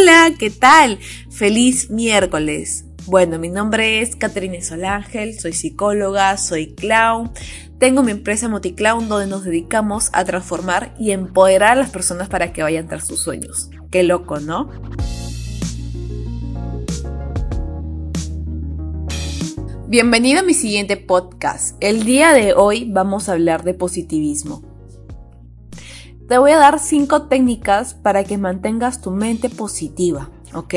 Hola, ¿qué tal? Feliz miércoles. Bueno, mi nombre es Caterine Solángel, soy psicóloga, soy clown. Tengo mi empresa Moticlown donde nos dedicamos a transformar y empoderar a las personas para que vayan tras sus sueños. Qué loco, ¿no? Bienvenido a mi siguiente podcast. El día de hoy vamos a hablar de positivismo. Te voy a dar cinco técnicas para que mantengas tu mente positiva, ¿ok?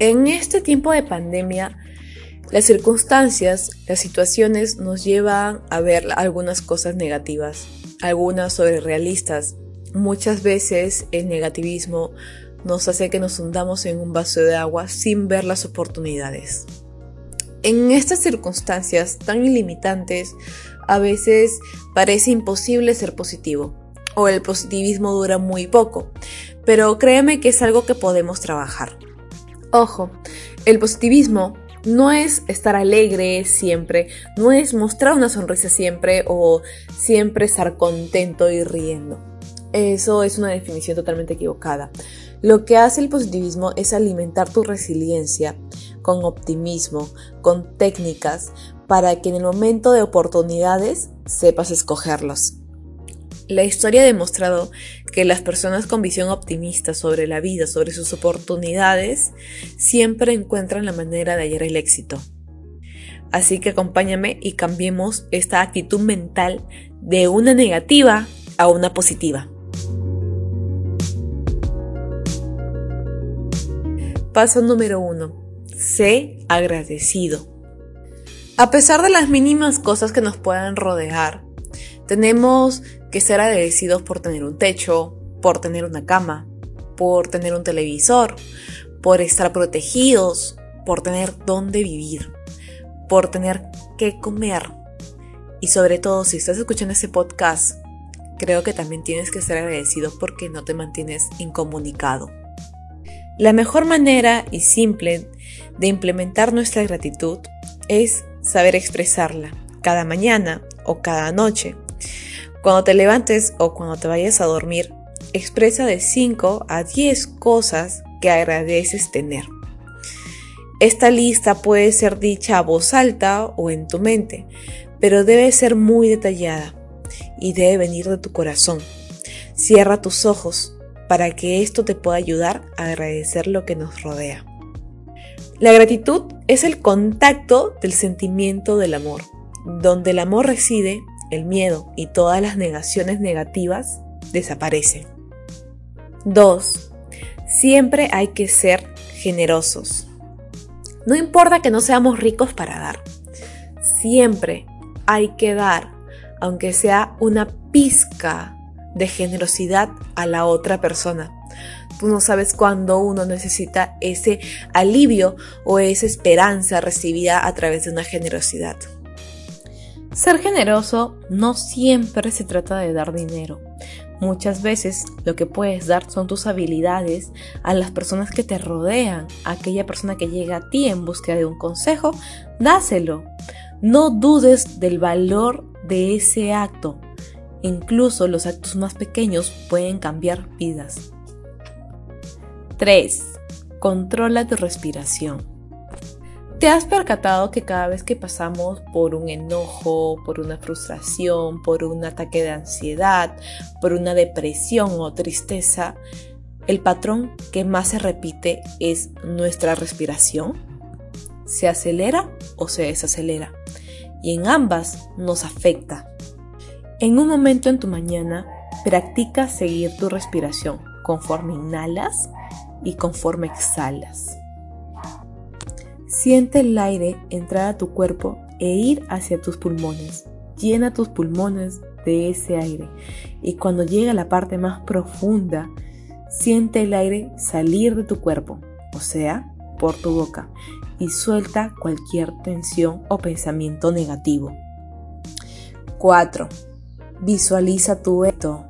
En este tiempo de pandemia, las circunstancias, las situaciones nos llevan a ver algunas cosas negativas, algunas sobre realistas. Muchas veces el negativismo nos hace que nos hundamos en un vaso de agua sin ver las oportunidades. En estas circunstancias tan ilimitantes, a veces parece imposible ser positivo o el positivismo dura muy poco, pero créeme que es algo que podemos trabajar. Ojo, el positivismo no es estar alegre siempre, no es mostrar una sonrisa siempre o siempre estar contento y riendo. Eso es una definición totalmente equivocada. Lo que hace el positivismo es alimentar tu resiliencia con optimismo, con técnicas, para que en el momento de oportunidades sepas escogerlos. La historia ha demostrado que las personas con visión optimista sobre la vida, sobre sus oportunidades, siempre encuentran la manera de hallar el éxito. Así que acompáñame y cambiemos esta actitud mental de una negativa a una positiva. Paso número uno. Sé agradecido. A pesar de las mínimas cosas que nos puedan rodear, tenemos que ser agradecidos por tener un techo, por tener una cama, por tener un televisor, por estar protegidos, por tener dónde vivir, por tener qué comer. Y sobre todo, si estás escuchando este podcast, creo que también tienes que ser agradecido porque no te mantienes incomunicado. La mejor manera y simple de implementar nuestra gratitud es saber expresarla cada mañana o cada noche cuando te levantes o cuando te vayas a dormir, expresa de 5 a 10 cosas que agradeces tener. Esta lista puede ser dicha a voz alta o en tu mente, pero debe ser muy detallada y debe venir de tu corazón. Cierra tus ojos para que esto te pueda ayudar a agradecer lo que nos rodea. La gratitud es el contacto del sentimiento del amor. Donde el amor reside, el miedo y todas las negaciones negativas desaparecen. 2. Siempre hay que ser generosos. No importa que no seamos ricos para dar. Siempre hay que dar, aunque sea una pizca de generosidad a la otra persona. Tú no sabes cuándo uno necesita ese alivio o esa esperanza recibida a través de una generosidad. Ser generoso no siempre se trata de dar dinero. Muchas veces lo que puedes dar son tus habilidades a las personas que te rodean, a aquella persona que llega a ti en búsqueda de un consejo, dáselo. No dudes del valor de ese acto. Incluso los actos más pequeños pueden cambiar vidas. 3. Controla tu respiración. ¿Te has percatado que cada vez que pasamos por un enojo, por una frustración, por un ataque de ansiedad, por una depresión o tristeza, el patrón que más se repite es nuestra respiración? ¿Se acelera o se desacelera? Y en ambas nos afecta. En un momento en tu mañana, practica seguir tu respiración conforme inhalas y conforme exhalas. Siente el aire entrar a tu cuerpo e ir hacia tus pulmones. Llena tus pulmones de ese aire y cuando llega a la parte más profunda, siente el aire salir de tu cuerpo, o sea, por tu boca, y suelta cualquier tensión o pensamiento negativo. 4. Visualiza tu esto.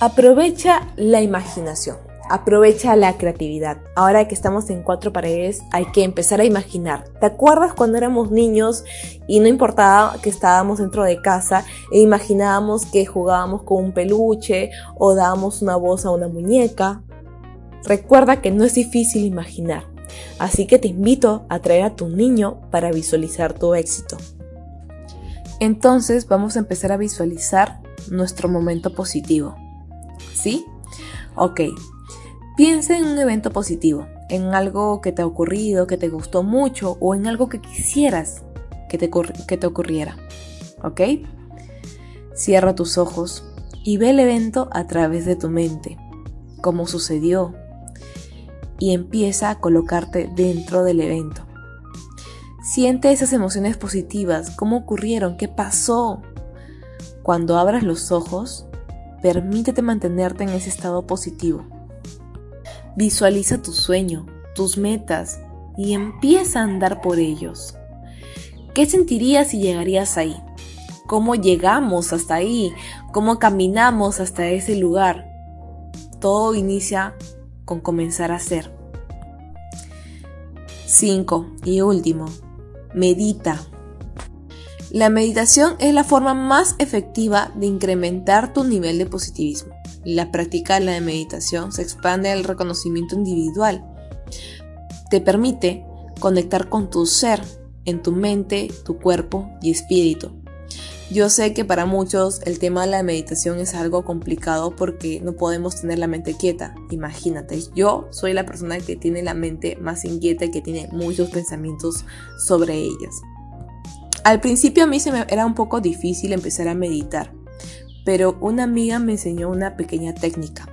Aprovecha la imaginación. Aprovecha la creatividad. Ahora que estamos en cuatro paredes, hay que empezar a imaginar. ¿Te acuerdas cuando éramos niños y no importaba que estábamos dentro de casa e imaginábamos que jugábamos con un peluche o dábamos una voz a una muñeca? Recuerda que no es difícil imaginar, así que te invito a traer a tu niño para visualizar tu éxito. Entonces vamos a empezar a visualizar nuestro momento positivo. ¿Sí? Ok. Piensa en un evento positivo, en algo que te ha ocurrido, que te gustó mucho o en algo que quisieras que te, que te ocurriera. ¿Ok? Cierra tus ojos y ve el evento a través de tu mente, cómo sucedió, y empieza a colocarte dentro del evento. Siente esas emociones positivas, cómo ocurrieron, qué pasó. Cuando abras los ojos, permítete mantenerte en ese estado positivo. Visualiza tu sueño, tus metas y empieza a andar por ellos. ¿Qué sentirías si llegarías ahí? ¿Cómo llegamos hasta ahí? ¿Cómo caminamos hasta ese lugar? Todo inicia con comenzar a hacer. 5. Y último, medita. La meditación es la forma más efectiva de incrementar tu nivel de positivismo. La práctica de la meditación se expande el reconocimiento individual. Te permite conectar con tu ser en tu mente, tu cuerpo y espíritu. Yo sé que para muchos el tema de la meditación es algo complicado porque no podemos tener la mente quieta. Imagínate, yo soy la persona que tiene la mente más inquieta y que tiene muchos pensamientos sobre ellas. Al principio a mí se me era un poco difícil empezar a meditar, pero una amiga me enseñó una pequeña técnica.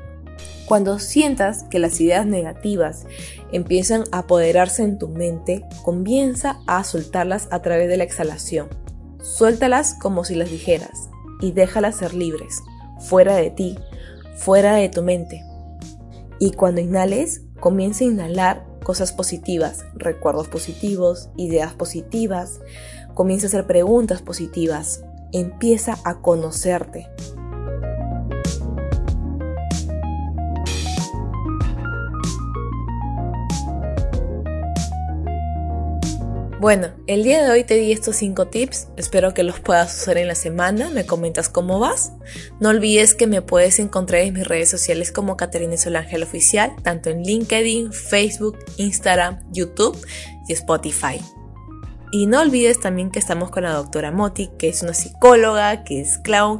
Cuando sientas que las ideas negativas empiezan a apoderarse en tu mente, comienza a soltarlas a través de la exhalación. Suéltalas como si las dijeras y déjalas ser libres, fuera de ti, fuera de tu mente. Y cuando inhales, comienza a inhalar cosas positivas, recuerdos positivos, ideas positivas, comienza a hacer preguntas positivas, empieza a conocerte. Bueno, el día de hoy te di estos 5 tips, espero que los puedas usar en la semana, me comentas cómo vas. No olvides que me puedes encontrar en mis redes sociales como Caterina Solangel Oficial, tanto en LinkedIn, Facebook, Instagram, YouTube y Spotify. Y no olvides también que estamos con la doctora Moti, que es una psicóloga, que es clown,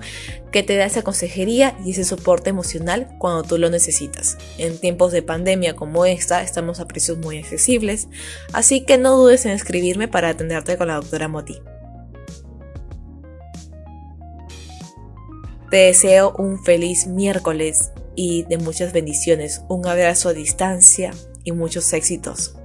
que te da esa consejería y ese soporte emocional cuando tú lo necesitas. En tiempos de pandemia como esta, estamos a precios muy accesibles, así que no dudes en escribirme para atenderte con la doctora Moti. Te deseo un feliz miércoles y de muchas bendiciones, un abrazo a distancia y muchos éxitos.